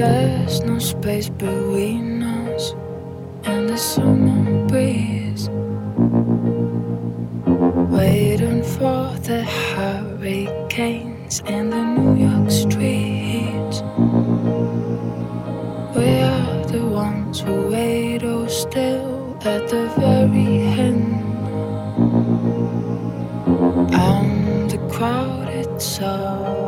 There's no space between us and the summer breeze. Waiting for the hurricanes and the New York streets. We are the ones who wait or still at the very end. I'm the crowded soul.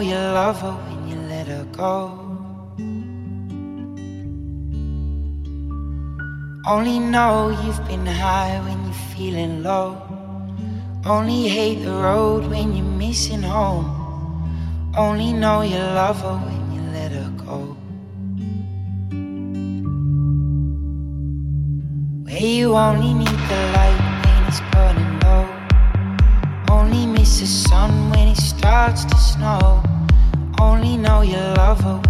Know you love her when you let her go. Only know you've been high when you're feeling low. Only hate the road when you're missing home. Only know you love her when you let her go. Where you only need know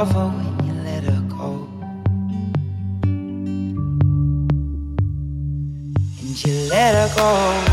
know you love her when you let her go. And you let her go.